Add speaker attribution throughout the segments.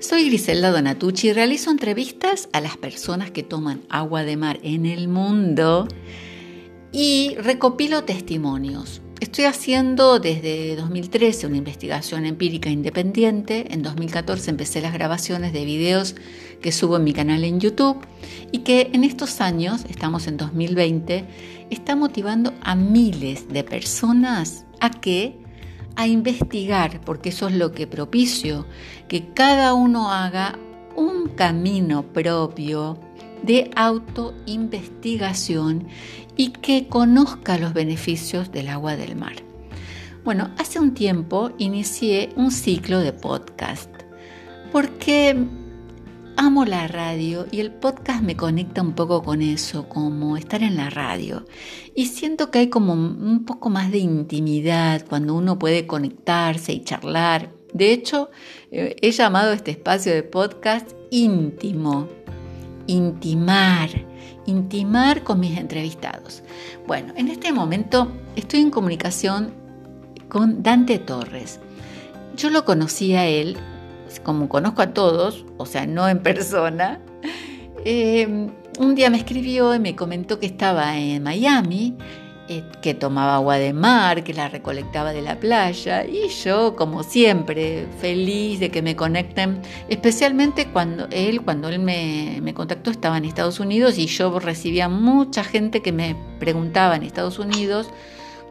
Speaker 1: Soy Griselda Donatucci y realizo entrevistas a las personas que toman agua de mar en el mundo y recopilo testimonios. Estoy haciendo desde 2013 una investigación empírica independiente. En 2014 empecé las grabaciones de videos que subo en mi canal en YouTube y que en estos años, estamos en 2020, está motivando a miles de personas a que a investigar, porque eso es lo que propicio, que cada uno haga un camino propio de autoinvestigación y que conozca los beneficios del agua del mar. Bueno, hace un tiempo inicié un ciclo de podcast porque amo la radio y el podcast me conecta un poco con eso, como estar en la radio. Y siento que hay como un poco más de intimidad cuando uno puede conectarse y charlar. De hecho, eh, he llamado este espacio de podcast íntimo, intimar, intimar con mis entrevistados. Bueno, en este momento estoy en comunicación con Dante Torres. Yo lo conocí a él como conozco a todos, o sea, no en persona, eh, un día me escribió y me comentó que estaba en Miami, eh, que tomaba agua de mar, que la recolectaba de la playa, y yo, como siempre, feliz de que me conecten, especialmente cuando él, cuando él me, me contactó, estaba en Estados Unidos y yo recibía mucha gente que me preguntaba en Estados Unidos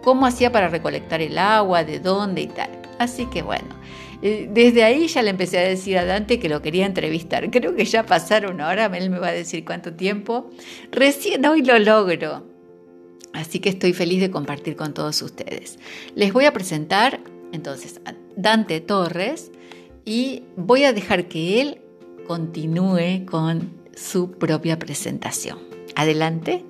Speaker 1: cómo hacía para recolectar el agua, de dónde y tal. Así que bueno, desde ahí ya le empecé a decir a Dante que lo quería entrevistar. Creo que ya pasaron hora, él me va a decir cuánto tiempo. Recién hoy lo logro. Así que estoy feliz de compartir con todos ustedes. Les voy a presentar entonces a Dante Torres y voy a dejar que él continúe con su propia presentación. Adelante.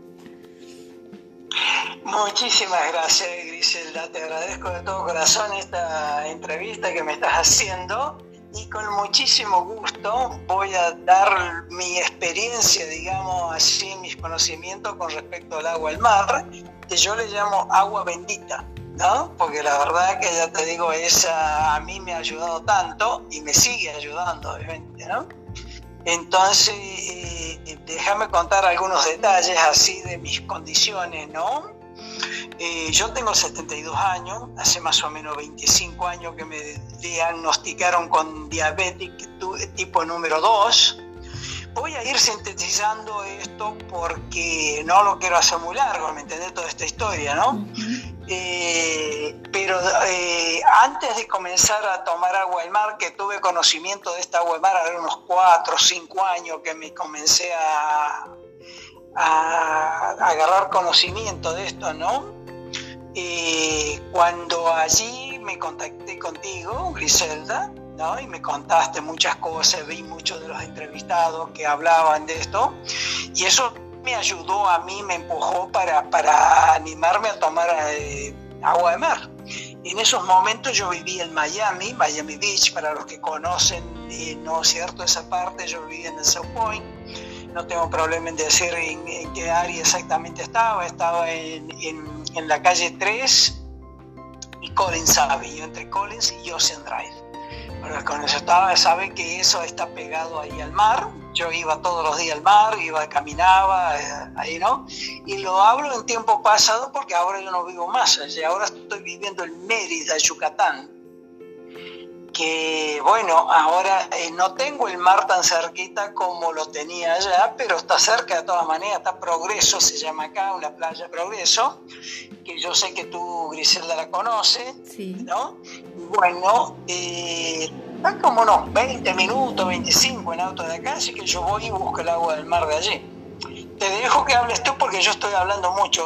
Speaker 2: Muchísimas gracias, Griselda. Te agradezco de todo corazón esta entrevista que me estás haciendo y con muchísimo gusto voy a dar mi experiencia, digamos así, mis conocimientos con respecto al agua del mar, que yo le llamo agua bendita. ¿no? Porque la verdad que ya te digo, esa a mí me ha ayudado tanto y me sigue ayudando, obviamente, ¿no? Entonces, eh, déjame contar algunos detalles así de mis condiciones, ¿no? Eh, yo tengo 72 años, hace más o menos 25 años que me diagnosticaron con diabetes tipo número 2. Voy a ir sintetizando esto porque no lo quiero hacer muy largo, ¿me entendés? Toda esta historia, ¿no? Eh, pero eh, antes de comenzar a tomar agua del mar, que tuve conocimiento de esta agua del mar hace unos 4 o 5 años que me comencé a, agarrar conocimiento de esto, ¿no? Eh, cuando allí me contacté contigo, Griselda, ¿no? y me contaste muchas cosas, vi muchos de los entrevistados que hablaban de esto, y eso me ayudó a mí, me empujó para, para animarme a tomar eh, agua de mar. En esos momentos yo viví en Miami, Miami Beach, para los que conocen, ¿no es cierto?, esa parte, yo vivía en el South Point, no tengo problema en decir en, qué área exactamente estaba, estaba en, en, la calle 3 y Collins Avenue, entre Collins y Ocean Drive. Para con eso estaba, sabe que eso está pegado ahí al mar. Yo iba todos los días al mar, iba, caminaba, eh, ahí no. Y lo hablo en tiempo pasado porque ahora yo no vivo más. Ahora estoy viviendo en Mérida, Yucatán que bueno, ahora eh, no tengo el mar tan cerquita como lo tenía allá, pero está cerca de todas maneras, está Progreso, se llama acá, una playa Progreso, que yo sé que tú, Griselda, la conoces, ¿no? Bueno, eh, está como unos 20 minutos, 25 en auto de acá, así que yo voy y busco el agua del mar de allí. Te dejo que hables tú porque yo estoy hablando mucho,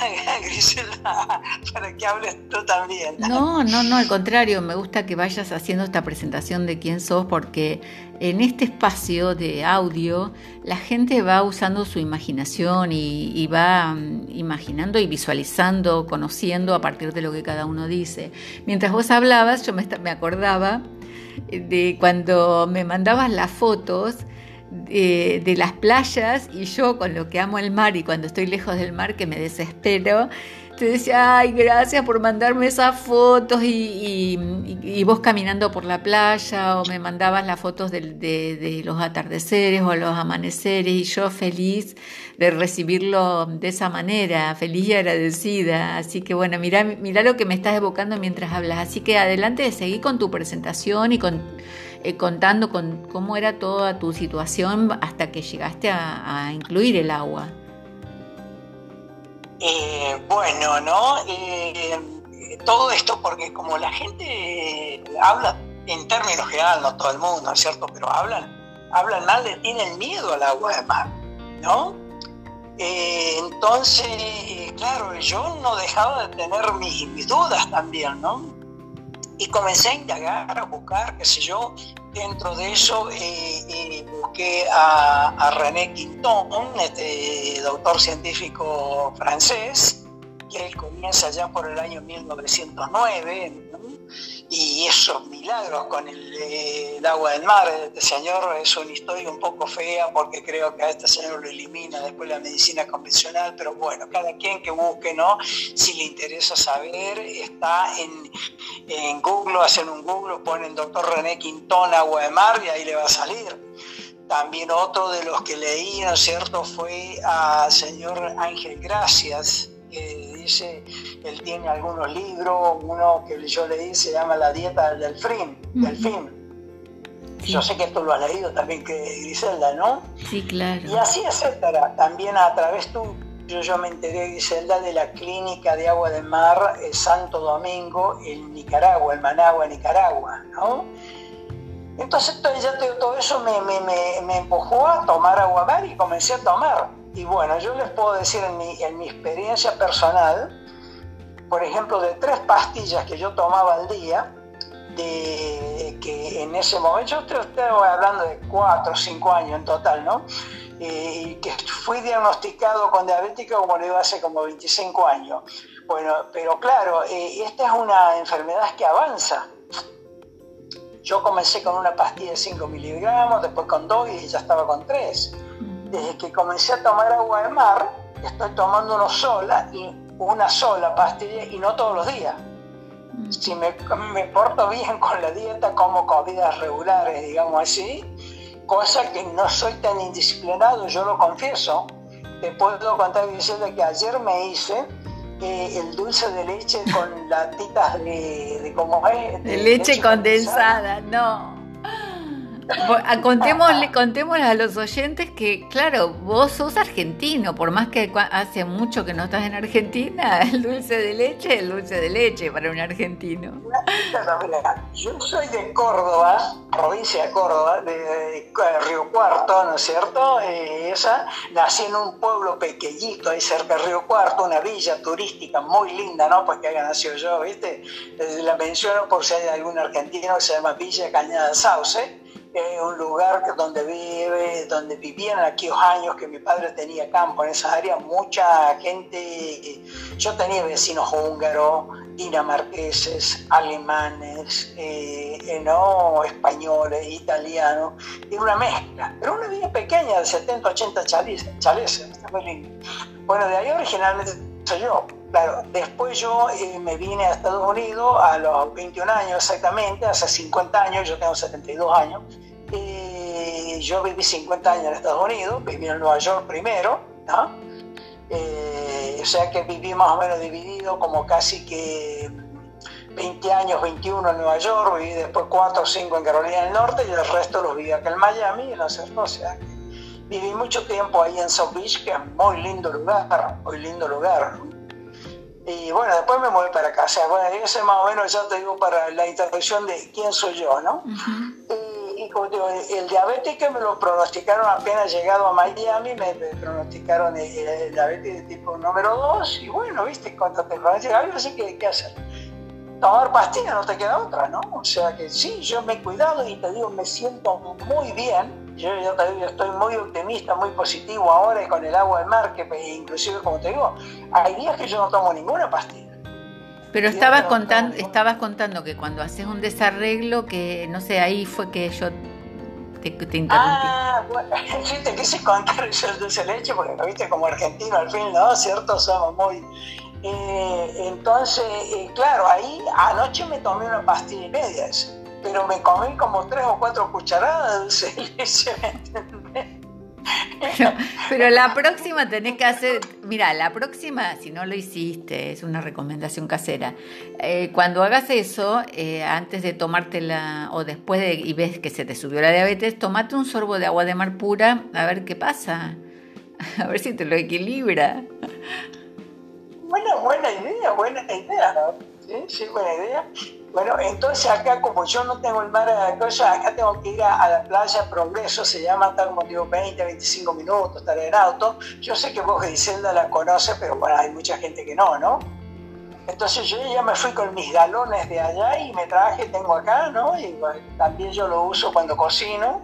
Speaker 2: Griselda, para que hables tú también.
Speaker 1: No, no, no, al contrario, me gusta que vayas haciendo esta presentación de quién sos porque en este espacio de audio la gente va usando su imaginación y, va mm, imaginando y visualizando, conociendo a partir de lo que cada uno dice. Mientras vos hablabas, yo me, me acordaba de cuando me mandabas las fotos de, las playas y yo con lo que amo el mar y cuando estoy lejos del mar que me desespero, te decía, ay, gracias por mandarme esas fotos y, vos caminando por la playa o me mandabas las fotos de, los atardeceres o los amaneceres y yo feliz de recibirlo de esa manera, feliz y agradecida. Así que bueno, mira, mira lo que me estás evocando mientras hablas. Así que adelante, seguí con tu presentación y con, eh, contando con cómo era toda tu situación hasta que llegaste a incluir el agua.
Speaker 2: Eh, bueno, ¿no? Eh, todo esto porque como la gente habla en términos generales, no todo el mundo, ¿no es cierto? Pero hablan, hablan mal, tienen miedo al agua de mar, ¿no? Entonces, claro, yo no dejaba de tener mis dudas también, ¿no? Y comencé a indagar, a buscar, qué sé yo, Dentro de eso eh, eh, busqué a, René Quinton, este doctor científico francés, que él comienza ya por el año 1909, y esos milagros con eh, el, agua del mar. Este señor es una historia un poco fea porque creo que a este señor lo elimina después la medicina convencional, pero bueno, cada quien que busque, ¿no? Si le interesa saber, está en, en Google, hacen un Google, ponen doctor René Quintón, agua de mar y ahí le va a salir. También otro de los que leí, ¿no es cierto?, fue al señor Ángel Gracias, dice, él tiene algunos libros, uno que yo leí se llama La dieta del delfín, delfín. Yo sé que esto lo ha leído también que Griselda, ¿no?
Speaker 1: Sí, claro.
Speaker 2: Y así, etcétera. También a través tú, yo, yo me enteré, Griselda, de la clínica de agua de mar eh, Santo Domingo en Nicaragua, en Managua, Nicaragua, ¿no? Entonces ya todo eso me, me, me, me empujó a tomar agua mar y comencé a tomar. Y bueno, yo les puedo decir en mi, en mi experiencia personal, por ejemplo, de tres pastillas que yo tomaba al día, de que en ese momento, yo estoy, hablando de cuatro o cinco años en total, ¿no? Y que fui diagnosticado con diabética, como le digo, hace como 25 años. Bueno, pero claro, eh, esta es una enfermedad que avanza. Yo comencé con una pastilla de 5 miligramos, después con 2 y ya estaba con 3 desde que comencé a tomar agua de mar, estoy tomando una sola y una sola pastilla y no todos los días. Mm. Si me, me porto bien con la dieta, como comidas regulares, digamos así, cosa que no soy tan indisciplinado, yo lo confieso. Te puedo contar diciendo que ayer me hice eh, el dulce de leche con latitas de, de como
Speaker 1: es. De, leche, condensada, no. Contémosle, contémosle a los oyentes que, claro, vos sos argentino, por más que hace mucho que no estás en Argentina, el dulce de leche es el dulce de leche para un argentino.
Speaker 2: Yo soy de Córdoba, provincia de Córdoba, de, Río Cuarto, ¿no es cierto? Eh, esa, nací en un pueblo pequeñito ahí cerca de Río Cuarto, una villa turística muy linda, ¿no? Pues que haya nacido yo, ¿viste? La menciono por si hay algún argentino que se llama Villa Cañada Sauce es un lugar donde vive, donde vivían aquellos años que mi padre tenía campo en esa área, mucha gente, yo tenía vecinos húngaros, dinamarqueses, alemanes, eh, eh, no españoles, italianos, y una mezcla, pero una vida pequeña de 70, 80 chaleses, está muy lindo. Bueno, de ahí originalmente soy yo. Claro, después yo eh, me vine a Estados Unidos a los 21 años exactamente, hace 50 años, yo tengo 72 años. y yo viví 50 años en Estados Unidos, viví en Nueva York primero, ¿no? Eh, o sea que viví más o menos dividido como casi que 20 años, 21 en Nueva York, viví después 4 o 5 en Carolina del Norte y el resto los viví acá en Miami, o sea, viví mucho tiempo ahí en South Beach, que es muy lindo lugar, muy lindo lugar. Y bueno, después me moví para casa. Bueno, ese más o menos ya te digo para la introducción de quién soy yo, ¿no? y, como digo, el diabetes me lo pronosticaron apenas llegado a Miami, me, pronosticaron el, diabetes de tipo número 2. Y bueno, viste, cuando te algo así que qué hacer. Tomar pastillas no te queda otra, ¿no? O sea que sí, yo me he cuidado y te digo, me siento muy bien yo, estoy muy optimista, muy positivo ahora con el agua del mar, que inclusive, como te digo, hay días que yo no tomo ninguna pastilla.
Speaker 1: Pero estabas contando, estabas contando que cuando haces un desarreglo, que no sé, ahí fue que yo te, te interrumpí.
Speaker 2: Ah, bueno, te quise contar el dulce leche, porque viste como argentino al fin, ¿no? ¿Cierto? Somos muy Eh, entonces, eh, claro, ahí anoche me tomé una pastilla y media, pero me comí como tres o cuatro cucharadas de dulce de leche,
Speaker 1: Pero, la próxima tenés que hacer, mira, la próxima, si no lo hiciste, es una recomendación casera. Eh, cuando hagas eso, antes de tomártela o después de y ves que se te subió la diabetes, tomate un sorbo de agua de mar pura a ver qué pasa. A ver si te lo equilibra.
Speaker 2: Buena, buena idea, buena idea, ¿no? Sí, sí, buena idea. Bueno, entonces acá como yo no tengo el mar a cosa, acá tengo que ir a, la playa Progreso, se llama tal como digo 20, 25 minutos, estar en auto. Yo sé que vos Griselda la conoce, pero bueno, hay mucha gente que no, ¿no? Entonces yo ya me fui con mis galones de allá y me traje, tengo acá, ¿no? Y también yo lo uso cuando cocino.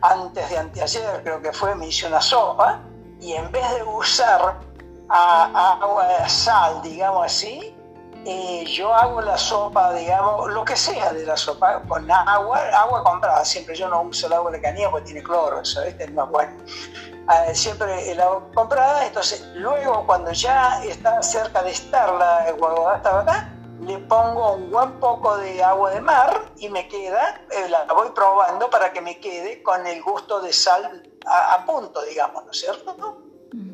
Speaker 2: Antes de anteayer creo que fue, me hice una sopa y en vez de usar a, agua de sal, digamos así, eh, yo hago la sopa, digamos, lo que sea de la sopa, con agua, agua comprada, siempre yo no uso el agua de canilla porque tiene cloro, eso es más bueno. Ah, siempre el agua comprada, entonces luego cuando ya está cerca de estar la guaguada acá, le pongo un buen poco de agua de mar y me queda, eh, la voy probando para que me quede con el gusto de sal a, a punto, digamos, ¿no es cierto?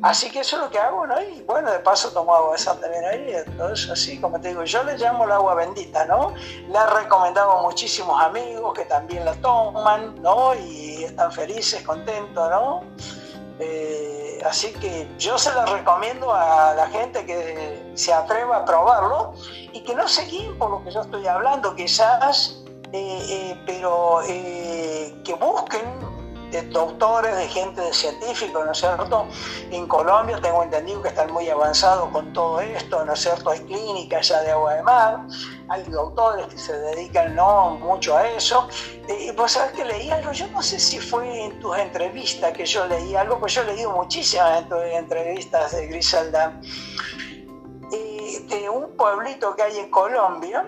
Speaker 2: Así que eso es lo que hago, ¿no? Y bueno, de paso tomo agua esa también ahí. Entonces, así como te digo, yo le llamo el agua bendita, ¿no? La he recomendado a muchísimos amigos que también la toman, ¿no? Y están felices, contentos, ¿no? Eh, así que yo se la recomiendo a la gente que se atreva a probarlo y que no se guíen por lo que yo estoy hablando, quizás, eh, eh, pero que busquen de doctores, de gente de científicos, ¿no es cierto? En Colombia tengo entendido que están muy avanzados con todo esto, ¿no es cierto? Hay clínicas ya de agua de mar, hay doctores que se dedican no mucho a eso. Y vos sabés que leí algo, yo no sé si fue en tus entrevistas que yo leí algo, pues yo he leído muchísimas entrevistas de Griselda, de un pueblito que hay en Colombia,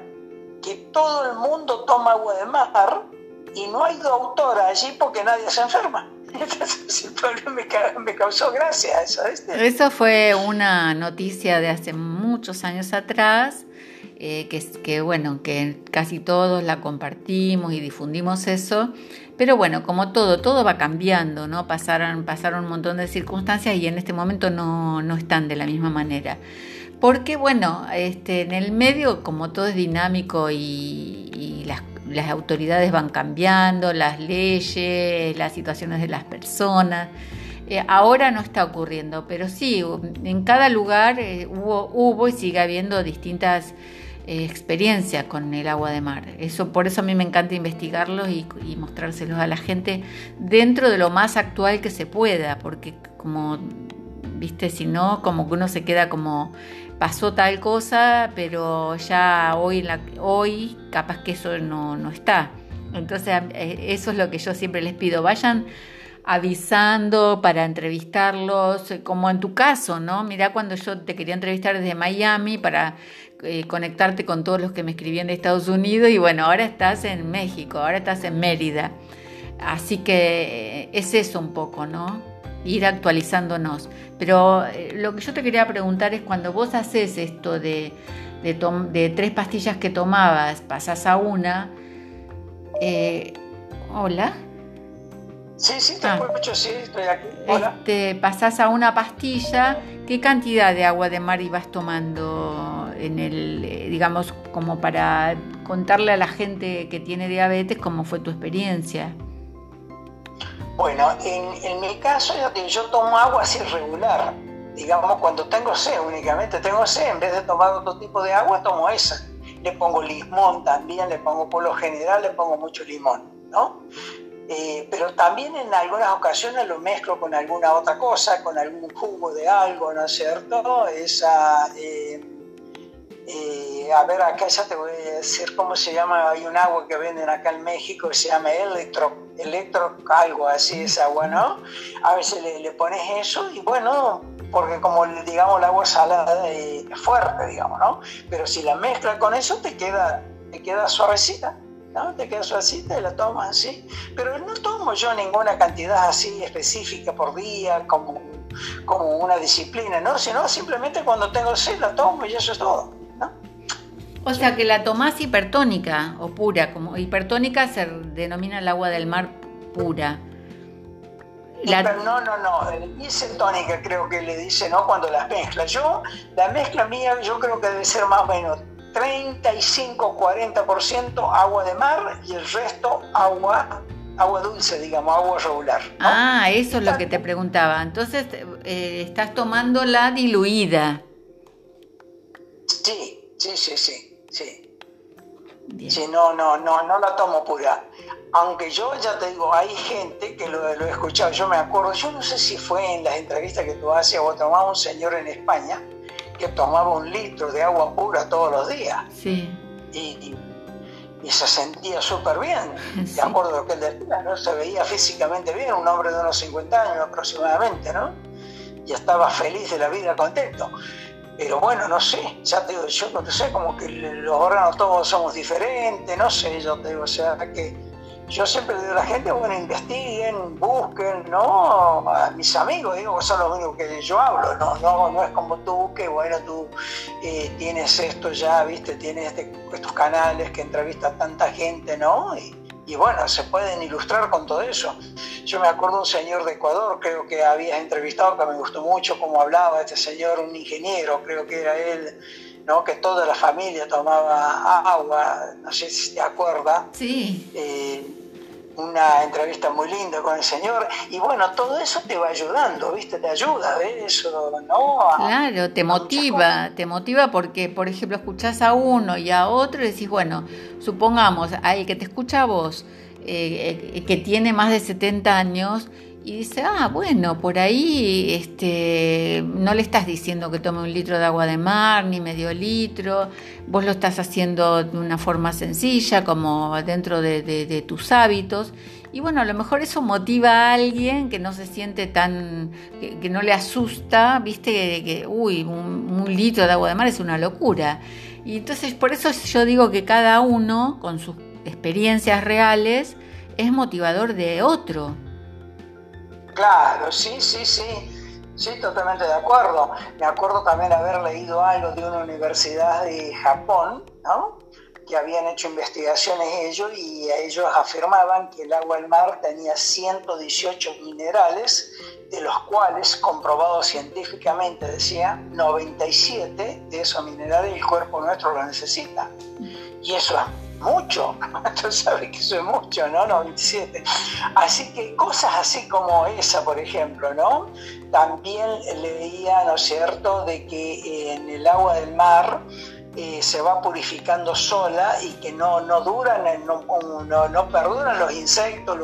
Speaker 2: que todo el mundo toma agua de mar y no hay doctora allí porque nadie se enferma. Entonces me, me causó gracia eso.
Speaker 1: Eso fue una noticia de hace muchos años atrás. Eh, que, que bueno, que casi todos la compartimos y difundimos eso, pero bueno, como todo, todo va cambiando, ¿no? Pasaron, pasaron un montón de circunstancias y en este momento no, no están de la misma manera. Porque bueno, este, en el medio, como todo es dinámico y, y las las autoridades van cambiando, las leyes, las situaciones de las personas. Eh, ahora no está ocurriendo, pero sí, en cada lugar eh, hubo, y sigue habiendo distintas eh, experiencias con el agua de mar. Eso, por eso a mí me encanta investigarlos y, y, mostrárselos a la gente dentro de lo más actual que se pueda, porque como, viste, si no, como que uno se queda como pasó tal cosa, pero ya hoy, la, hoy capaz que eso no, no está. Entonces eh, eso es lo que yo siempre les pido, vayan avisando para entrevistarlos, como en tu caso, ¿no? Mira cuando yo te quería entrevistar desde Miami para eh, conectarte con todos los que me escribían de Estados Unidos y bueno, ahora estás en México, ahora estás en Mérida. Así que eh, es eso un poco, ¿no? Ir actualizándonos. Pero eh, lo que yo te quería preguntar es cuando vos haces esto de, de, tres pastillas que tomabas, pasás a una. Eh, hola.
Speaker 2: Sí, sí, te ah. escucho, sí, estoy aquí. Hola.
Speaker 1: Este, pasás a una pastilla, ¿qué cantidad de agua de mar ibas tomando en el, eh, digamos, como para contarle a la gente que tiene diabetes cómo fue tu experiencia?
Speaker 2: Bueno, en, mi caso yo, tomo agua así regular. Digamos, cuando tengo sed únicamente, tengo sed, en vez de tomar otro tipo de agua, tomo esa. Le pongo limón también, le pongo por lo general, le pongo mucho limón, ¿no? Eh, pero también en algunas ocasiones lo mezclo con alguna otra cosa, con algún jugo de algo, ¿no es cierto? Esa, eh, eh, a ver, acá ya te voy a decir cómo se llama, hay un agua que venden acá en México que se llama electro, electro algo así es agua, ¿no? A veces le, le pones eso y bueno, porque como digamos el agua salada es fuerte, digamos, ¿no? Pero si la mezclas con eso te queda, te queda suavecita. ¿no? Te queda suavecita y la tomas así. Pero no tomo yo ninguna cantidad así específica por día, como como una disciplina, ¿no? Sino simplemente cuando tengo sed la tomo y eso es todo.
Speaker 1: O sea que la tomás hipertónica o pura, como hipertónica se denomina el agua del mar pura.
Speaker 2: No, no, no, isentónica creo que le dice, ¿no? Cuando las mezcla. Yo, la mezcla mía, yo creo que debe ser más o menos 35-40% agua de mar y el resto agua agua dulce, digamos, agua regular.
Speaker 1: Ah, eso es lo que te preguntaba. Entonces, eh, estás tomando la diluida.
Speaker 2: Sí, sí, sí, sí, sí. Sí, no, no, no, no la tomo pura. Aunque yo ya te digo, hay gente que lo, he escuchado, yo me acuerdo, yo no sé si fue en las entrevistas que tú haces o tomaba un señor en España que tomaba un litro de agua pura todos los días.
Speaker 1: Sí.
Speaker 2: Y, se sentía súper bien. De acuerdo a lo que él decía, ¿no? Se veía físicamente bien, un hombre de unos 50 años aproximadamente, ¿no? Y estaba feliz de la vida, contento. Pero bueno, no sé, ya te digo, yo no sé, como que los órganos todos somos diferentes, no sé, yo te digo, o sea, que yo siempre digo a la gente, bueno, investiguen, busquen, ¿no? A mis amigos, digo, son los únicos que yo hablo, no, no, no es como tú, que bueno, tú eh, tienes esto ya, viste, tienes este, estos canales que entrevistan tanta gente, ¿no? Y, y, bueno, se pueden ilustrar con todo eso. Yo me acuerdo un señor de Ecuador, creo que habías entrevistado, que me gustó mucho cómo hablaba este señor, un ingeniero, creo que era él, ¿no? que toda la familia tomaba agua, no sé si te acuerdas.
Speaker 1: Sí.
Speaker 2: Eh, una entrevista muy linda con el Señor y bueno, todo eso te va ayudando, ¿viste? Te ayuda, ¿ves? Eso, ¿no?
Speaker 1: claro, te motiva, te motiva porque, por ejemplo, escuchás a uno y a otro y decís, bueno, supongamos, hay que te escucha a vos, eh, eh, que tiene más de 70 años, y dice, ah, bueno, por ahí este, no le estás diciendo que tome un litro de agua de mar, ni medio litro, vos lo estás haciendo de una forma sencilla, como dentro de, tus hábitos. Y bueno, a lo mejor eso motiva a alguien que no se siente tan, que, no le asusta, viste, que, uy, un, un litro de agua de mar es una locura. Y entonces por eso yo digo que cada uno, con sus experiencias reales, es motivador de otro.
Speaker 2: Claro, sí, sí, sí, sí, totalmente de acuerdo. Me acuerdo también haber leído algo de una universidad de Japón, ¿no? que habían hecho investigaciones ellos y ellos afirmaban que el agua del mar tenía 118 minerales, de los cuales, comprobado científicamente, decía, 97 de esos minerales el cuerpo nuestro lo necesita. Y eso es mucho, tú sabes que eso es mucho, ¿no? 97. Así que cosas así como esa, por ejemplo, ¿no? También leía, ¿no es cierto?, de que en el agua del mar eh, se va purificando sola y que no, no duran, no, no, perduran los insectos,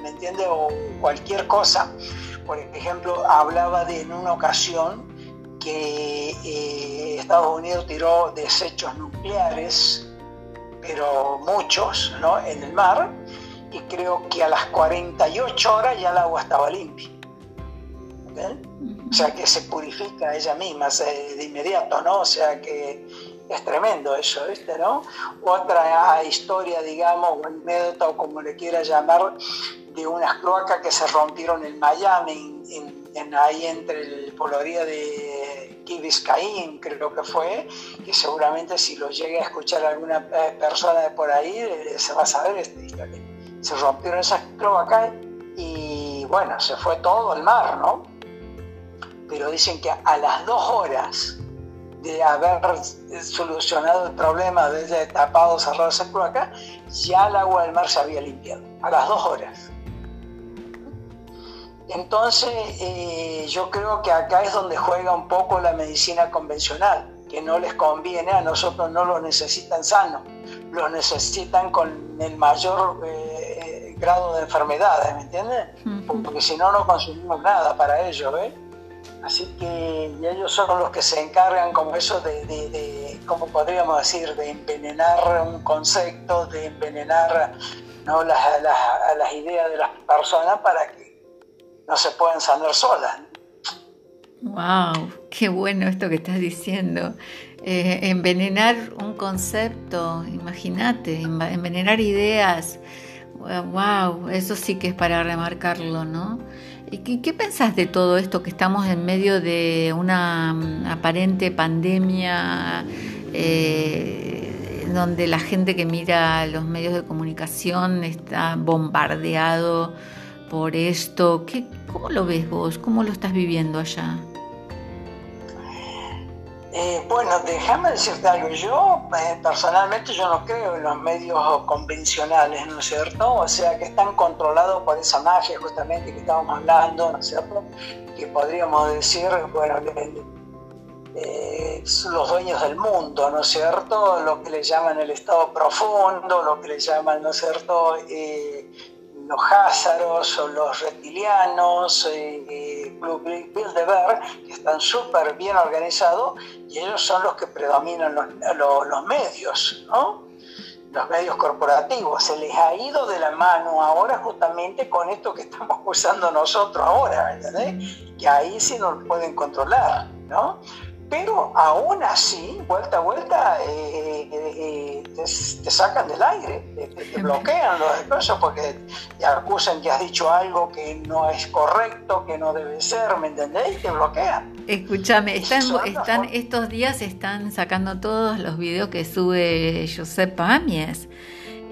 Speaker 2: ¿me entiendes? O cualquier cosa. Por ejemplo, hablaba de en una ocasión que eh, Estados Unidos tiró desechos nucleares pero muchos, ¿no? en el mar, y creo que a las 48 horas ya el agua estaba limpia. O sea que se purifica ella misma de inmediato, ¿no? O sea que es tremendo eso, ¿viste? ¿no? Otra historia, digamos, o anécdota, o como le quiera llamar, de unas cloacas que se rompieron en Miami, en, ahí entre el poloría de Key creo que fue, que seguramente si lo llegue a escuchar alguna eh, persona por ahí, eh, se va a saber esta historia. Se rompieron esas cloacas y bueno, se fue todo al mar, ¿no? Pero dicen que a las dos horas de haber solucionado el problema de tapado, cerrado esa cloaca, ya el agua del mar se había limpiado. A las dos horas. Entonces, eh, yo creo que acá es donde juega un poco la medicina convencional, que no les conviene, a nosotros no lo necesitan sano, lo necesitan con el mayor eh, grado de enfermedades, ¿me entiendes? Porque si no, no consumimos nada para ellos, ¿ves? Así que ellos son los que se encargan como eso de, de, ¿cómo podríamos decir?, de envenenar un concepto, de envenenar ¿no? las, las ideas de las personas para que no se pueden sanar solas.
Speaker 1: ¡Wow! ¡Qué bueno esto que estás diciendo! Eh, envenenar un concepto, imagínate, envenenar ideas. ¡Wow! Eso sí que es para remarcarlo, ¿no? ¿Qué, ¿Qué pensás de todo esto que estamos en medio de una mm, aparente pandemia eh, donde la gente que mira los medios de comunicación está bombardeado por esto? ¿Qué, ¿Cómo lo ves vos? ¿Cómo lo estás viviendo allá?
Speaker 2: Eh, bueno, déjame decirte algo. Yo eh, personalmente yo no creo en los medios convencionales, ¿no es cierto? O sea, que están controlados por esa magia justamente que estábamos hablando, ¿no es cierto? Que podríamos decir, bueno, eh, los dueños del mundo, ¿no es cierto? Lo que le llaman el estado profundo, lo que le llaman, ¿no es cierto? Los házaros o los reptilianos, eh, eh, Bilderberg, que están súper bien organizados y ellos son los que predominan los, los, medios, ¿no? los medios corporativos. Se les ha ido de la mano ahora justamente con esto que estamos usando nosotros ahora, ¿entendés? Que ahí sí nos pueden controlar, ¿no? Pero aún así, vuelta a vuelta, eh, eh, eh, te, sacan del aire, te, bloquean los expresos porque te acusan que has dicho algo que no es correcto, que no debe ser, ¿me entendés? Y te bloquean.
Speaker 1: Escúchame, están, están, estos días están sacando todos los videos que sube Josep Pamies,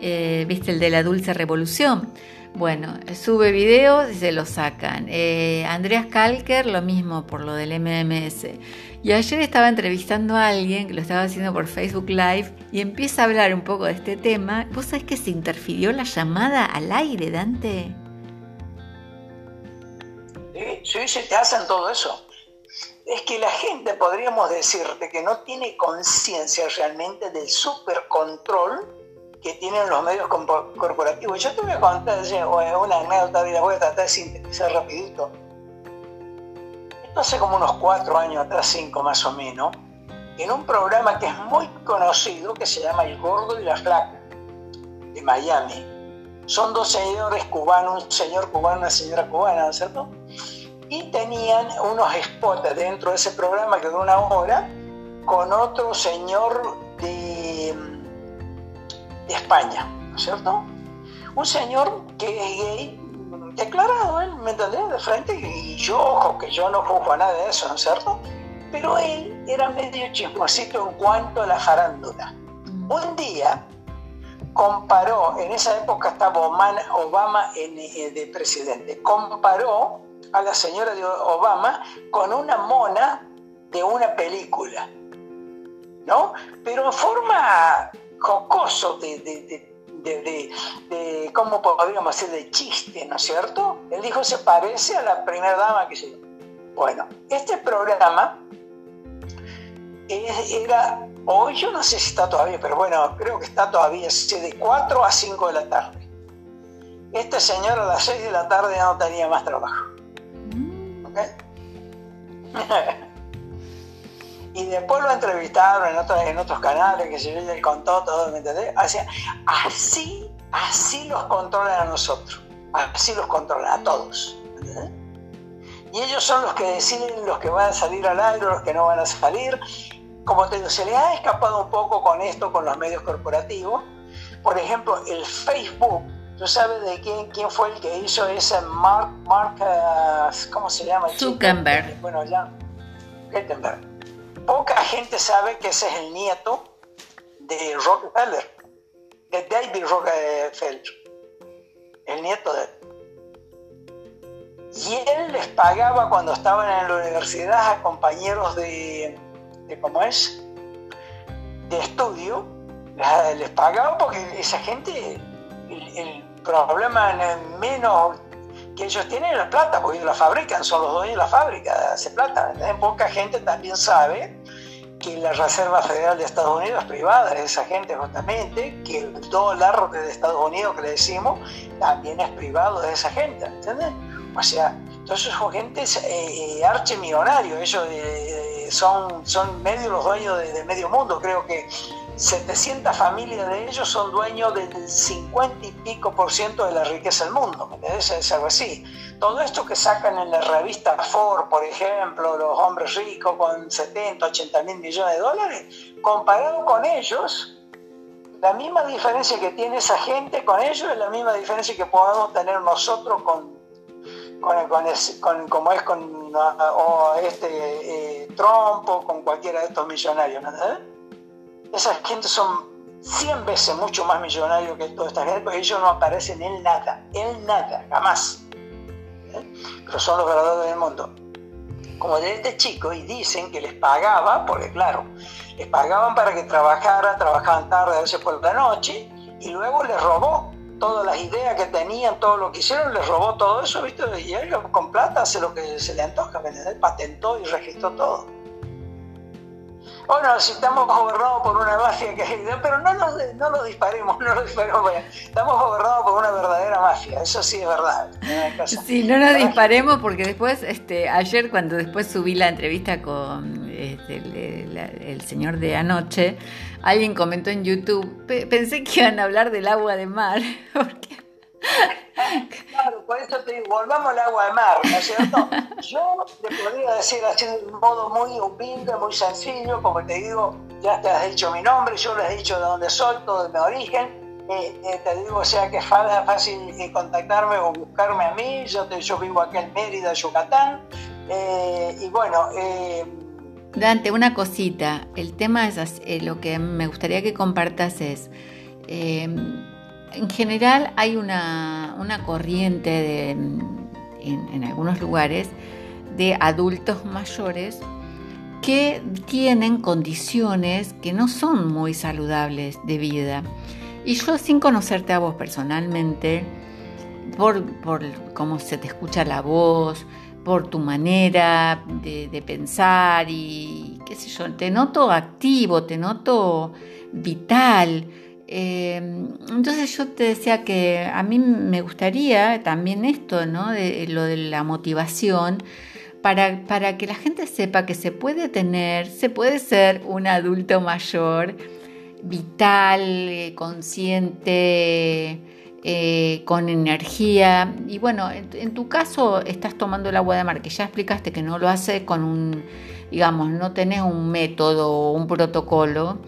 Speaker 1: viste el de la Dulce Revolución bueno, sube videos y se los sacan. Eh, Andreas Kalker, lo mismo por lo del MMS. Y ayer estaba entrevistando a alguien que lo estaba haciendo por Facebook Live y empieza a hablar un poco de este tema. ¿Vos sabés que se interfirió la llamada al aire, Dante?
Speaker 2: Sí, sí, te hacen todo eso. Es que la gente, podríamos decirte, que no tiene conciencia realmente del supercontrol que tienen los medios corporativos. Yo te voy a contar una anécdota, voy a tratar de sintetizar rapidito. Hace como unos cuatro años atrás, cinco más o menos, en un programa que es muy conocido, que se llama El Gordo y la Flaca, de Miami. Son dos señores cubanos, un señor cubano una señora cubana, ¿no es cierto? Y tenían unos spots dentro de ese programa que duró una hora, con otro señor de de España, ¿no es cierto? Un señor que es gay, declarado, él, ¿me entendés? De frente, y yo, ojo, que yo no juzgo a nada de eso, ¿no es cierto? Pero él era medio chismosito en cuanto a la farándula. Un día comparó, en esa época estaba Obama eh, de presidente, comparó a la señora de Obama con una mona de una película, ¿no? Pero en forma jocoso de, de, de, ¿cómo podríamos decir?, de chiste, ¿no es cierto? Él dijo, se parece a la primera dama que se... Bueno, este programa era, hoy yo no sé si está todavía, pero bueno, creo que está todavía, de 4 a 5 de la tarde. Este señor a las 6 de la tarde no tenía más trabajo. Mm. Y después lo entrevistaron en otros, en otros canales, que se yo, le contó todo, ¿me entendés? así, así los controlan a nosotros, así los controlan a todos, ¿entendés? Y ellos son los que deciden los que van a salir al aire, los que no van a salir. Como te digo, se les ha escapado un poco con esto, con los medios corporativos. Por ejemplo, el Facebook, ¿tú sabes de quién, quién fue el que hizo ese Mark, Mark uh, ¿cómo se llama?
Speaker 1: Zuckerberg.
Speaker 2: Bueno, ya, Zuckerberg poca gente sabe que ese es el nieto de Rockefeller, de David Rockefeller, el nieto de él. Y él les pagaba cuando estaban en la universidad a compañeros de, ¿cómo es? De estudio, les, pagaba porque esa gente, el, el problema menos que ellos tienen la plata, porque ellos la fabrican, son los dueños de la fábrica, hace plata. Poca gente también sabe que la Reserva Federal de Estados Unidos es privada de esa gente justamente, que el dólar de Estados Unidos que le decimos también es privado de esa gente, ¿entiendes? O sea, entonces son gente eh, eh, archimillonarios, ellos eh, son, son medio los dueños de, de medio mundo, creo que 700 familias de ellos son dueños del 50 y pico por ciento de la riqueza del mundo, ¿me Es algo así. Todo esto que sacan en la revista Ford, por ejemplo, los hombres ricos con 70, 80 mil millones de dólares, comparado con ellos, la misma diferencia que tiene esa gente con ellos es la misma diferencia que podemos tener nosotros con con, como es con o este eh, Trump o con cualquiera de estos millonarios. Esas gente son 100 veces mucho más millonarios que toda esta gente, porque ellos no aparecen en nada, en nada, jamás. ¿eh? Pero son los verdaderos del mundo. Como de este chico, y dicen que les pagaba, porque claro, les pagaban para que trabajara, trabajaban tarde, a veces por la noche, y luego les robó todas las ideas que tenían, todo lo que hicieron, les robó todo eso, ¿viste? Y él con plata hace lo que se le antoja, Él patentó y registró todo. Bueno, si estamos gobernados por una mafia que pero no nos, no nos disparemos, no nos disparemos. Estamos gobernados por una verdadera mafia, eso sí es verdad.
Speaker 1: Sí, no nos disparemos porque después, este, ayer cuando después subí la entrevista con este, el, señor de anoche, alguien comentó en YouTube, pensé que iban a hablar del agua de mar, porque
Speaker 2: Claro, por eso te digo, volvamos al agua de mar, ¿no es cierto? Yo te podría decir así de un modo muy humilde, muy sencillo, como te digo, ya te has dicho mi nombre, yo les he dicho de dónde soy, todo de mi origen. Eh, eh, te digo, o sea que es fácil eh, contactarme o buscarme a mí. Yo, yo vivo aquí en Mérida, Yucatán. y bueno.
Speaker 1: Dante, una cosita. El tema es lo que me gustaría que compartas es en general hay una, corriente en, algunos lugares de adultos mayores que tienen condiciones que no son muy saludables de vida. Y yo sin conocerte a vos personalmente, por, cómo se te escucha la voz, por tu manera de, de, pensar y qué sé yo, te noto activo, te noto vital. Eh, entonces yo te decía que a mí me gustaría también esto, ¿no? De, lo de la motivación, para, para, que la gente sepa que se puede tener, se puede ser un adulto mayor, vital, eh, consciente, eh, con energía. Y bueno, en, tu caso estás tomando el agua de mar, que ya explicaste que no lo hace con un, digamos, no tenés un método un protocolo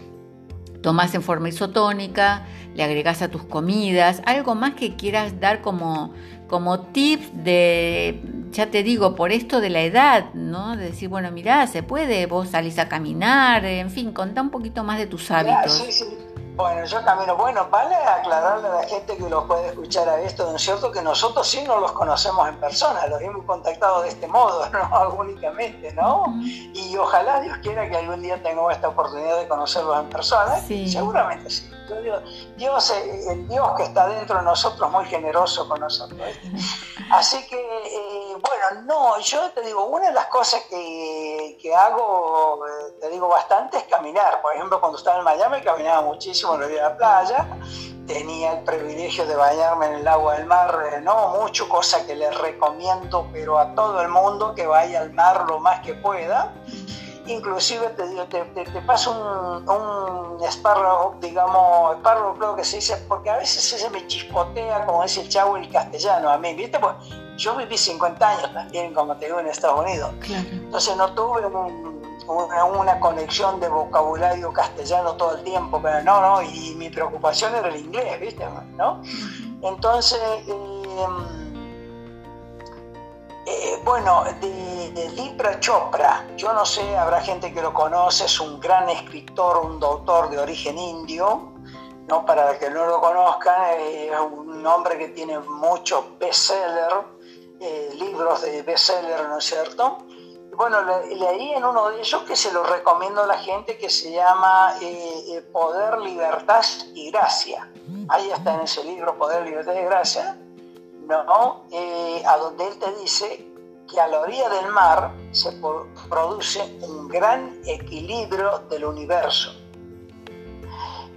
Speaker 1: tomás en forma isotónica, le agregás a tus comidas, algo más que quieras dar como, como tips de, ya te digo, por esto de la edad, ¿no? De decir, bueno, mirá, se puede, vos salís a caminar, en fin, contá un poquito más de tus hábitos.
Speaker 2: Bueno, yo camino. Bueno, vale aclararle a la gente que los puede escuchar a esto, ¿no es cierto? Que nosotros sí no los conocemos en persona, los hemos contactado de este modo, ¿no? Únicamente, ¿no? Y ojalá Dios quiera que algún día tengamos esta oportunidad de conocerlos en persona. Sí. Seguramente sí. Dios, el Dios que está dentro de nosotros muy generoso con nosotros. Así que, eh, bueno, no, yo te digo, una de las cosas que, que hago, eh, te digo bastante, es caminar. Por ejemplo, cuando estaba en Miami caminaba muchísimo en la playa, tenía el privilegio de bañarme en el agua del mar, eh, no mucho, cosa que les recomiendo, pero a todo el mundo que vaya al mar lo más que pueda inclusive te, te, te, te paso un, un espárrago, digamos, espárrago creo que se dice, porque a veces se me chispotea, como dice el chavo el castellano a mí, ¿viste? Pues yo viví 50 años también, como te digo, en Estados Unidos. Entonces no tuve una, conexión de vocabulario castellano todo el tiempo, pero no, no, y mi preocupación era el inglés, ¿viste? ¿No? Entonces... Eh, eh, bueno, de, de, Libra Chopra, yo no sé, habrá gente que lo conoce, es un gran escritor, un doctor de origen indio, ¿no? para los que no lo conozcan, es un hombre que tiene muchos bestsellers, eh, libros de bestsellers, ¿no es cierto? Bueno, leí en uno de ellos que se lo recomiendo a la gente que se llama eh, Poder, Libertad y Gracia. Ahí está en ese libro, Poder, Libertad y Gracia ¿no? Eh, a donde él te dice que a la orilla del mar se produce un gran equilibrio del universo.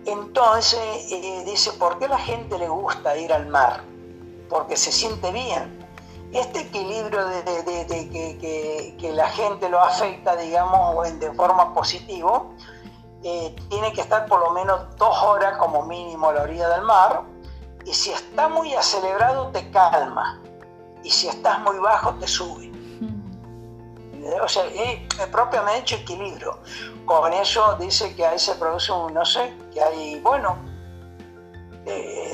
Speaker 2: Entonces eh, dice, ¿por qué la gente le gusta ir al mar? Porque se siente bien. Este equilibrio de, que, la gente lo afecta, digamos, de forma positiva, eh, tiene que estar por lo menos dos horas como mínimo a la orilla del mar, y si está muy acelerado te calma y si estás muy bajo te sube. O sea, es propiamente equilibrio. Con eso dice que ahí se produce un, no sé, que hay, bueno...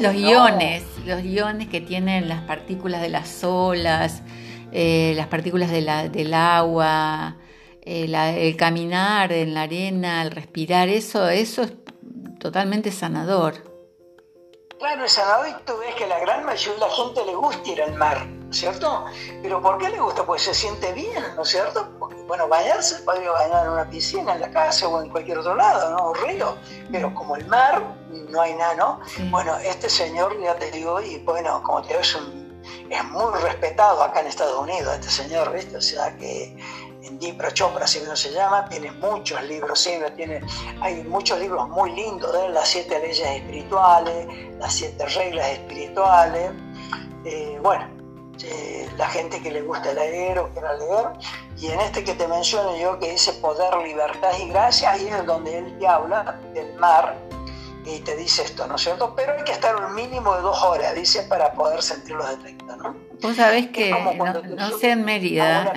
Speaker 1: Los iones, los iones que tienen las partículas de las olas, eh, las partículas del agua, eh, el caminar en la arena, el respirar, eso, eso es totalmente sanador.
Speaker 2: Claro, es sanador y tú ves que la gran mayoría de la gente le gusta ir al mar, ¿cierto? Pero ¿por qué le gusta? Pues se siente bien, ¿no es cierto? Porque, bueno, bañarse podría bañar en una piscina, en la casa o en cualquier otro lado, ¿no? Un río. Pero como el mar, no hay nada, ¿no? Bueno, este señor, ya te digo, y bueno, como te digo, es, es muy respetado acá en Estados Unidos, este señor, ¿viste? O sea que Dipra Chopra, así que se llama, tiene muchos libros, sí, tiene, hay muchos libros muy lindos de las siete leyes espirituales, las siete reglas espirituales. Eh, bueno, eh, la gente que le gusta leer o quiera leer, y en este que te menciono yo, que dice poder, libertad y gracia, ahí es donde él te habla del mar y te dice esto, ¿no es cierto? Pero hay que estar un mínimo de dos horas, dice, para poder sentir los efectos, ¿no?
Speaker 1: Vos sabés que no, no sé en Mérida.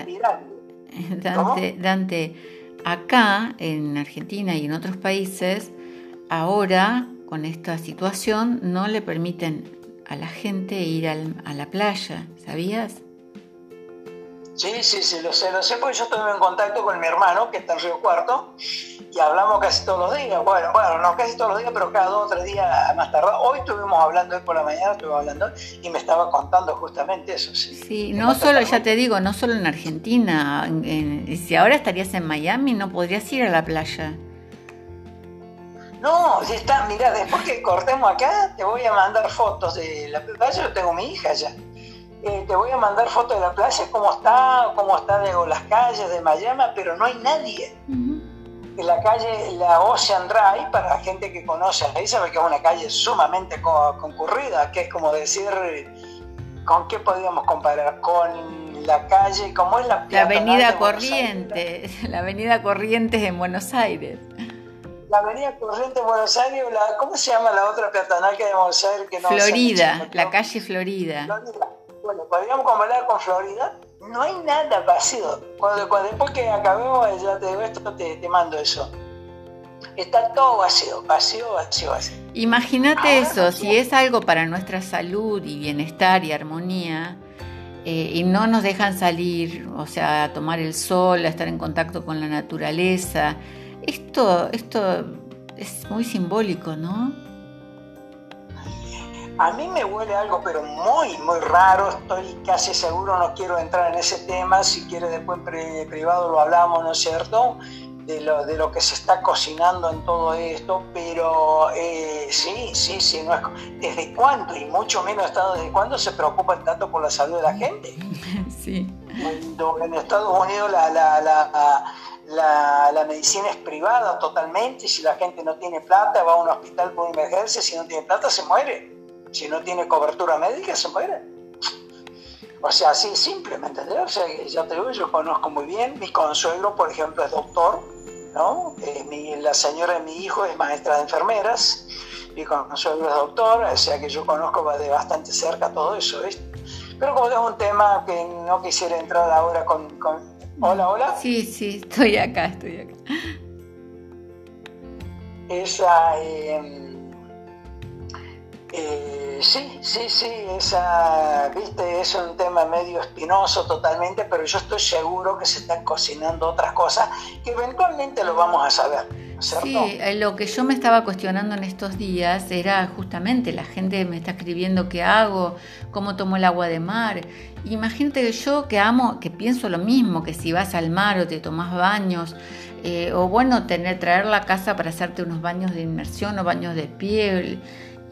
Speaker 1: Dante, Dante, acá en Argentina y en otros países, ahora con esta situación no le permiten a la gente ir a la playa, ¿sabías?
Speaker 2: Sí, sí, sí, lo sé, lo sé, porque yo estuve en contacto con mi hermano, que está en Río Cuarto, y hablamos casi todos los días. Bueno, bueno, no casi todos los días, pero cada dos o tres días más tarde. Hoy estuvimos hablando, hoy por la mañana estuvimos hablando, y me estaba contando justamente eso.
Speaker 1: Sí, sí no solo, ya te digo, no solo en Argentina. si ahora estarías en Miami, no podrías ir a la playa.
Speaker 2: No, ya está, mira, después que cortemos acá, te voy a mandar fotos de la playa, yo tengo mi hija ya. Eh, te voy a mandar fotos de la playa, cómo está, cómo está digo, las calles de Miami, pero no hay nadie. En la calle, la Ocean Drive, para la gente que conoce ahí, sabe que es una calle sumamente concurrida, que es como decir, ¿con qué podríamos comparar? Con la calle, ¿cómo es la
Speaker 1: La Avenida Corrientes, la Avenida Corrientes en Buenos Aires.
Speaker 2: La Avenida Corrientes en Buenos Aires, ¿cómo se llama la otra peatonal que hay en Buenos Aires? Que
Speaker 1: no Florida, la calle Florida. Florida
Speaker 2: bueno, podríamos comparar con Florida, no hay nada vacío. Cuando, después que acabemos, ya te digo esto, te, mando eso. Está todo vacío, vacío, vacío, vacío.
Speaker 1: Imagínate eso, si es algo para nuestra salud y bienestar y armonía, eh, y no nos dejan salir, o sea, a tomar el sol, a estar en contacto con la naturaleza, esto, esto es muy simbólico, ¿no?
Speaker 2: A mí me huele algo, pero muy, muy raro. Estoy casi seguro, no quiero entrar en ese tema. Si quiere, después en privado lo hablamos, ¿no es cierto? De lo, de lo que se está cocinando en todo esto. Pero eh, sí, sí, sí. No es, ¿Desde cuándo? Y mucho menos desde cuándo se preocupan tanto por la salud de la gente.
Speaker 1: Sí.
Speaker 2: Cuando en Estados Unidos la, la, la la, medicina es privada totalmente, si la gente no tiene plata va a un hospital por emergencia, si no tiene plata se muere si no tiene cobertura médica se muere. O sea, así simplemente, O sea, ya te digo, yo conozco muy bien, mi consuelo, por ejemplo, es doctor, ¿no? Eh, la señora de mi hijo es maestra de enfermeras, mi consuelo es doctor, o sea que yo conozco de bastante cerca todo eso, ¿viste? Pero como es un tema que no quisiera entrar ahora con... Hola, hola.
Speaker 1: Sí, sí, estoy acá, estoy acá.
Speaker 2: Esa... Eh, eh, sí, sí, sí, esa, viste, es un tema medio espinoso totalmente, pero yo estoy seguro que se están cocinando otras cosas que eventualmente lo vamos a saber. ¿Cierto?
Speaker 1: Sí, eh, lo que yo me estaba cuestionando en estos días era justamente la gente me está escribiendo qué hago, cómo tomo el agua de mar. Imagínate que yo que amo, que pienso lo mismo, que si vas al mar o te tomas baños, eh, o bueno, tener, traer la casa para hacerte unos baños de inmersión o baños de piel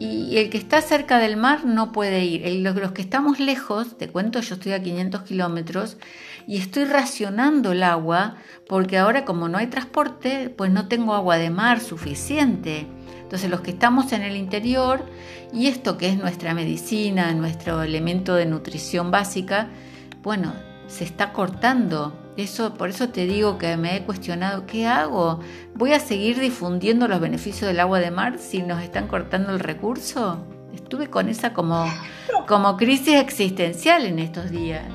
Speaker 1: y el que está cerca del mar no puede ir. Los que estamos lejos, te cuento, yo estoy a 500 kilómetros y estoy racionando el agua porque ahora como no hay transporte, pues no tengo agua de mar suficiente. Entonces los que estamos en el interior y esto que es nuestra medicina, nuestro elemento de nutrición básica, bueno, se está cortando eso, por eso te digo que me he cuestionado, ¿qué hago? ¿Voy a seguir difundiendo los beneficios del agua de mar si nos están cortando el recurso? Estuve con esa como, como crisis existencial en estos días.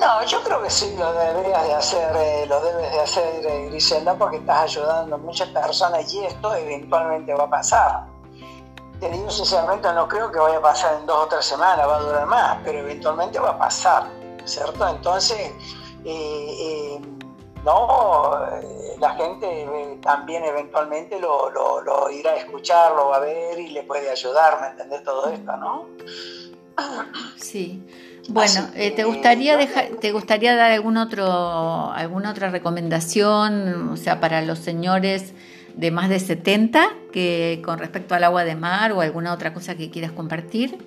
Speaker 2: No, yo creo que sí lo deberías de hacer, eh, lo debes de hacer, eh, Griselda, porque estás ayudando a muchas personas y esto eventualmente va a pasar. te digo sinceramente, no creo que vaya a pasar en dos o tres semanas, va a durar más, pero eventualmente va a pasar, ¿cierto? Entonces, eh, no, la gente también eventualmente lo, lo, irá a escuchar, lo va a ver y le puede ayudar, ¿me entendés todo esto, no?
Speaker 1: Sí. Bueno, eh, ¿te gustaría dejar, te gustaría dar algún otro, alguna otra recomendación, o sea, para los señores de más de 70 que con respecto al agua de mar o alguna otra cosa que quieras compartir?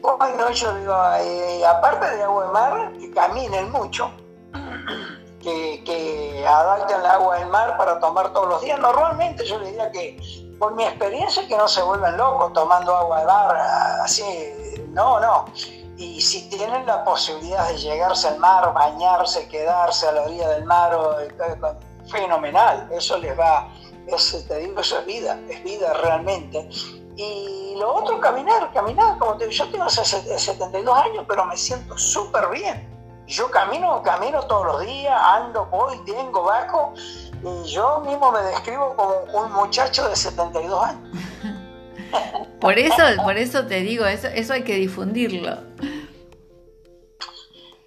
Speaker 2: Bueno, yo digo, eh, aparte de agua de mar, que caminen mucho, que, que adapten el agua del mar para tomar todos los días. Normalmente yo diría que, por mi experiencia, que no se vuelvan locos tomando agua de mar así, no, no y si tienen la posibilidad de llegarse al mar, bañarse, quedarse a la orilla del mar, eh, fenomenal, eso les va, es, te digo, eso es vida, es vida realmente. Y lo otro, caminar, caminar, como te digo, yo tengo 72 años, pero me siento súper bien. Yo camino, camino todos los días, ando, voy, tengo, bajo, y yo mismo me describo como un muchacho de 72 años.
Speaker 1: Por eso, por eso te digo, eso, eso hay que difundirlo.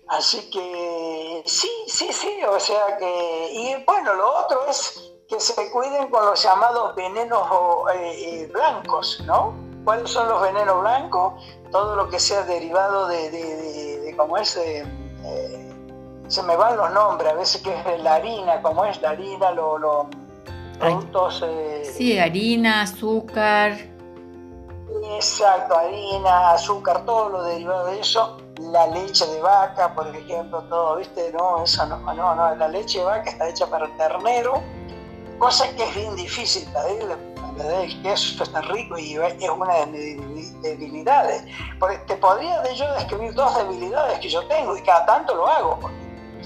Speaker 2: Así que sí, sí, sí, o sea que, y bueno, lo otro es que se cuiden con los llamados venenos eh, eh, blancos, ¿no? ¿Cuáles son los venenos blancos? Todo lo que sea derivado de, de, de, como es, eh, se me van los nombres, a veces que es la harina, como es la harina, los productos...
Speaker 1: sí, harina, azúcar.
Speaker 2: Exacto, harina, azúcar, todo lo derivado de eso la leche de vaca, por ejemplo, todo, ¿viste? No, eso no, no, no, la leche de vaca está hecha para el ternero, cosa que es bien difícil pedirle, el queso está rico y es una de mis debilidades. Porque te podría yo describir dos debilidades que yo tengo y cada tanto lo hago, porque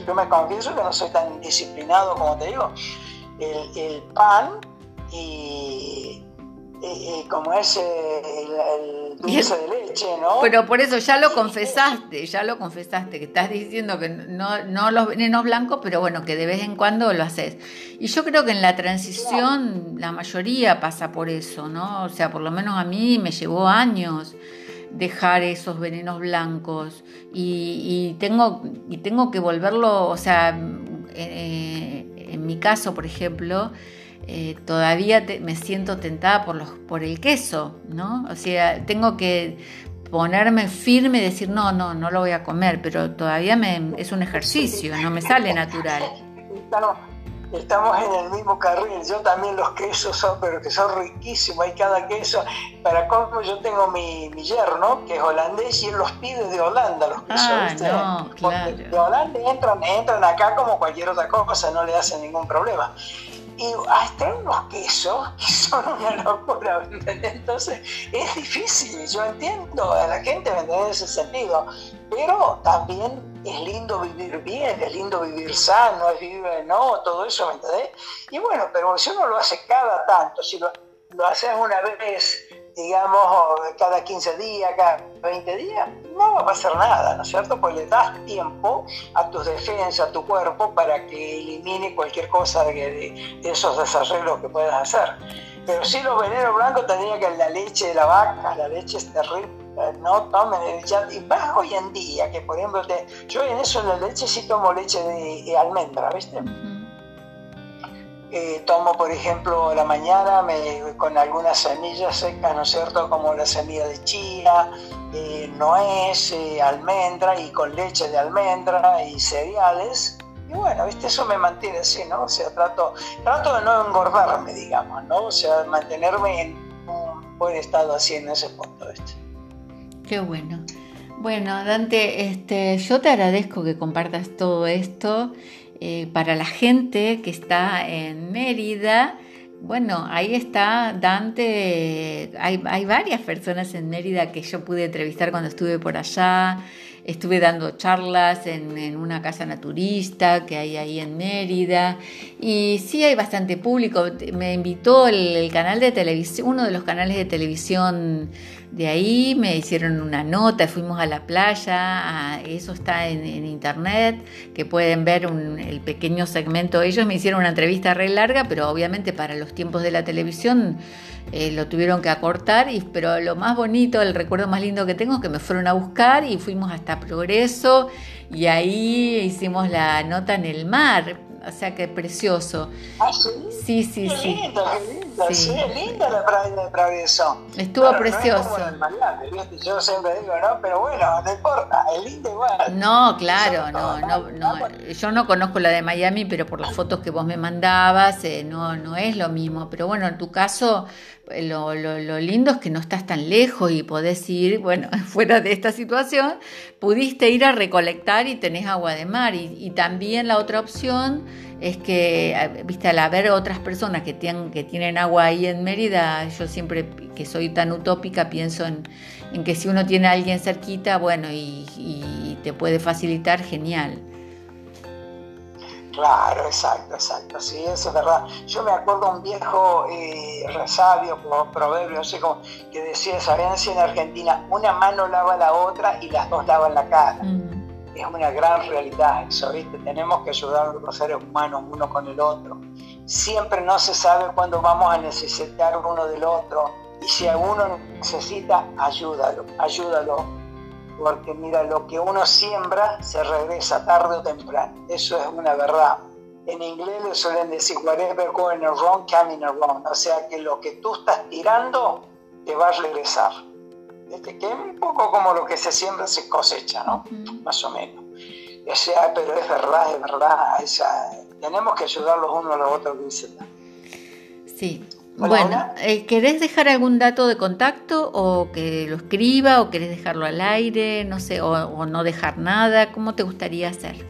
Speaker 2: yo me confieso que no soy tan disciplinado como te digo. El pan y y, como es el, dulce de leche, ¿no?
Speaker 1: Pero por eso ya lo confesaste, ya lo confesaste, que estás diciendo que no, no los venenos blancos, pero bueno, que de vez en cuando lo haces. Y yo creo que en la transición la mayoría pasa por eso, ¿no? O sea, por lo menos a mí me llevó años dejar esos venenos blancos y, tengo, y tengo que volverlo, o sea, eh, en mi caso, por ejemplo, eh, todavía me siento tentada por, los, por el queso, ¿no? O sea, tengo que ponerme firme y decir, no, no, no lo voy a comer, pero todavía me, es un ejercicio, no me sale natural.
Speaker 2: Estamos, en el mismo carril, yo también los quesos son, pero que son riquísimos, hay cada queso, para cómo yo tengo mi, mi yerno, que es holandés, y él los pide de Holanda, los quesos,
Speaker 1: ah, No, claro.
Speaker 2: de Holanda entran, entran acá como cualquier otra cosa, no le hacen ningún problema y hasta unos quesos que son una locura, Entonces es difícil, yo entiendo a la gente, ¿me ese sentido, pero también es lindo vivir bien, es lindo vivir sano, es vivir, no, todo eso, ¿me entendés? Y bueno, pero si uno lo hace cada tanto, si lo, lo haces una vez digamos, cada 15 días, cada 20 días, no va a pasar nada, ¿no es cierto? Pues le das tiempo a tus defensas, a tu cuerpo, para que elimine cualquier cosa de, esos desarrollos que puedas hacer. Pero si los venenos blancos tendría que la leche de la vaca, la leche es terrible, no tomen, ya, y más hoy en día, que por ejemplo, yo en eso en la leche sí tomo leche de almendra, ¿viste? Eh, tomo, por ejemplo, la mañana me, con algunas semillas secas, ¿no es cierto? Como la semilla de chía, eh, nuez, eh, almendra y con leche de almendra y cereales. Y bueno, ¿viste? eso me mantiene así, ¿no? O sea, trato, trato de no engordarme, digamos, ¿no? O sea, mantenerme en un buen estado así en ese punto, ¿viste?
Speaker 1: Qué bueno. Bueno, Dante, este, yo te agradezco que compartas todo esto eh, para la gente que está en Mérida, bueno, ahí está Dante, hay, hay, varias personas en Mérida que yo pude entrevistar cuando estuve por allá, estuve dando charlas en, una casa naturista que hay ahí en Mérida. Y sí hay bastante público, me invitó el, canal de televisión, uno de los canales de televisión De ahí me hicieron una nota, fuimos a la playa, eso está en, internet, que pueden ver el pequeño segmento. Ellos me hicieron una entrevista re larga, pero obviamente para los tiempos de la televisión eh, lo tuvieron que acortar, y, pero lo más bonito, el recuerdo más lindo que tengo es que me fueron a buscar y fuimos hasta Progreso y ahí hicimos la nota en el mar o sea que precioso.
Speaker 2: ¿Ah, sí?
Speaker 1: Sí, sí,
Speaker 2: qué
Speaker 1: sí.
Speaker 2: Lindo, qué lindo, sí. sí, linda la playa de Travieso.
Speaker 1: Estuvo precioso.
Speaker 2: No es yo siempre digo, no, pero bueno, no importa, es lindo igual.
Speaker 1: No, claro, no, no, no, yo no conozco la de Miami, pero por las fotos que vos me mandabas, eh, no, no es lo mismo. Pero bueno, en tu caso, lo, lo, lindo es que no estás tan lejos y podés ir, bueno, fuera de esta situación, pudiste ir a recolectar y tenés agua de mar. Y, también la otra opción es que, viste, al haber otras personas que tienen, que tienen agua ahí en Mérida, yo siempre que soy tan utópica pienso en, que si uno tiene a alguien cerquita, bueno, y te puede facilitar, genial.
Speaker 2: Claro, exacto, exacto, sí, eso es verdad. Yo me acuerdo un viejo eh, resabio, proverbio, no sé cómo, que decía, ¿sabían si en Argentina una mano lava la otra y las dos lavan la cara? Mm es una gran realidad eso, ¿viste? Tenemos que ayudar a los seres humanos uno con el otro. Siempre no se sabe cuándo vamos a necesitar uno del otro. Y si alguno necesita, ayúdalo, ayúdalo. Porque mira, lo que uno siembra se regresa tarde o temprano. Eso es una verdad. En inglés le suelen decir, whatever going wrong, coming wrong. O sea que lo que tú estás tirando te va a regresar que es un poco como lo que se siembra se cosecha, ¿no? Más o menos. O sea, pero es verdad, es verdad. Tenemos que ayudar los unos a los otros,
Speaker 1: Sí. Bueno, eh, ¿querés dejar algún dato de contacto o que lo escriba o querés dejarlo al aire, no sé, o, no dejar nada? ¿Cómo te gustaría hacer?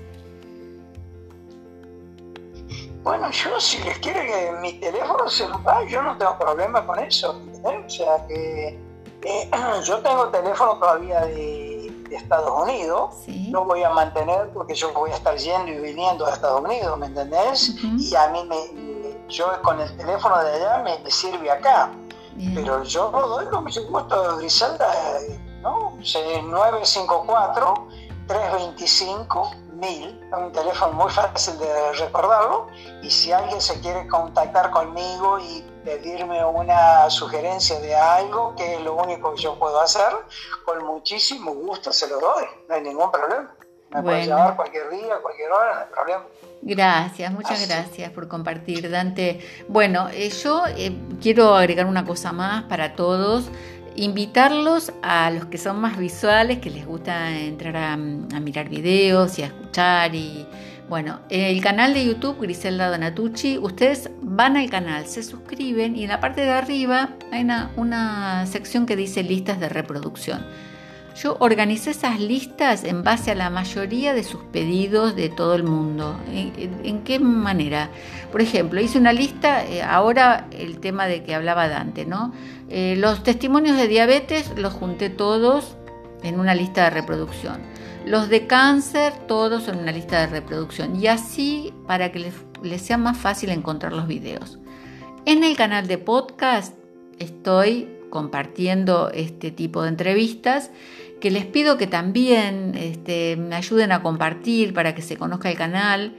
Speaker 2: Bueno, yo si les quiere que mi teléfono se lo da, yo no tengo problema con eso. O sea que eh, yo tengo teléfono todavía de, Estados Unidos, no voy a mantener porque yo voy a estar yendo y viniendo a Estados Unidos, ¿me entendés? Y a mí, me, yo con el teléfono de allá me, sirve acá. Pero yo doy lo mismo gusto, Griselda, ¿no? 954 325 es un teléfono muy fácil de recordarlo y si alguien se quiere contactar conmigo y pedirme una sugerencia de algo, que es lo único que yo puedo hacer, con muchísimo gusto se lo doy, no hay ningún problema. Me puede llamar cualquier día, cualquier hora, no hay problema.
Speaker 1: Gracias, muchas gracias por compartir, Dante. Bueno, eh, yo eh, quiero agregar una cosa más para todos invitarlos a los que son más visuales, que les gusta entrar a, mirar videos y a escuchar y bueno, el canal de YouTube Griselda Donatucci, ustedes van al canal, se suscriben y en la parte de arriba hay una, una sección que dice listas de reproducción. Yo organicé esas listas en base a la mayoría de sus pedidos de todo el mundo. ¿En, qué manera? Por ejemplo, hice una lista, eh, ahora el tema de que hablaba Dante, ¿no? Eh, los testimonios de diabetes los junté todos en una lista de reproducción. Los de cáncer, todos en una lista de reproducción. Y así para que les, les sea más fácil encontrar los videos. En el canal de podcast estoy compartiendo este tipo de entrevistas, que les pido que también este, me ayuden a compartir para que se conozca el canal.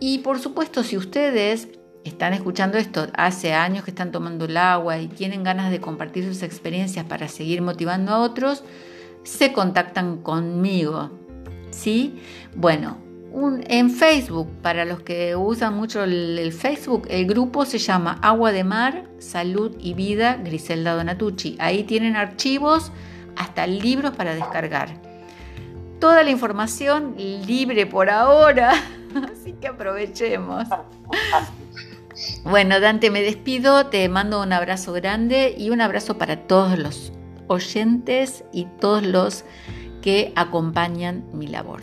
Speaker 1: Y por supuesto, si ustedes están escuchando esto hace años que están tomando el agua y tienen ganas de compartir sus experiencias para seguir motivando a otros, se contactan conmigo. ¿Sí? Bueno, en Facebook, para los que usan mucho el, Facebook, el grupo se llama Agua de Mar, Salud y Vida Griselda Donatucci. Ahí tienen archivos, hasta libros para descargar. Toda la información libre por ahora, así que aprovechemos. Bueno, Dante, me despido, te mando un abrazo grande y un abrazo para todos los oyentes y todos los que acompañan mi labor.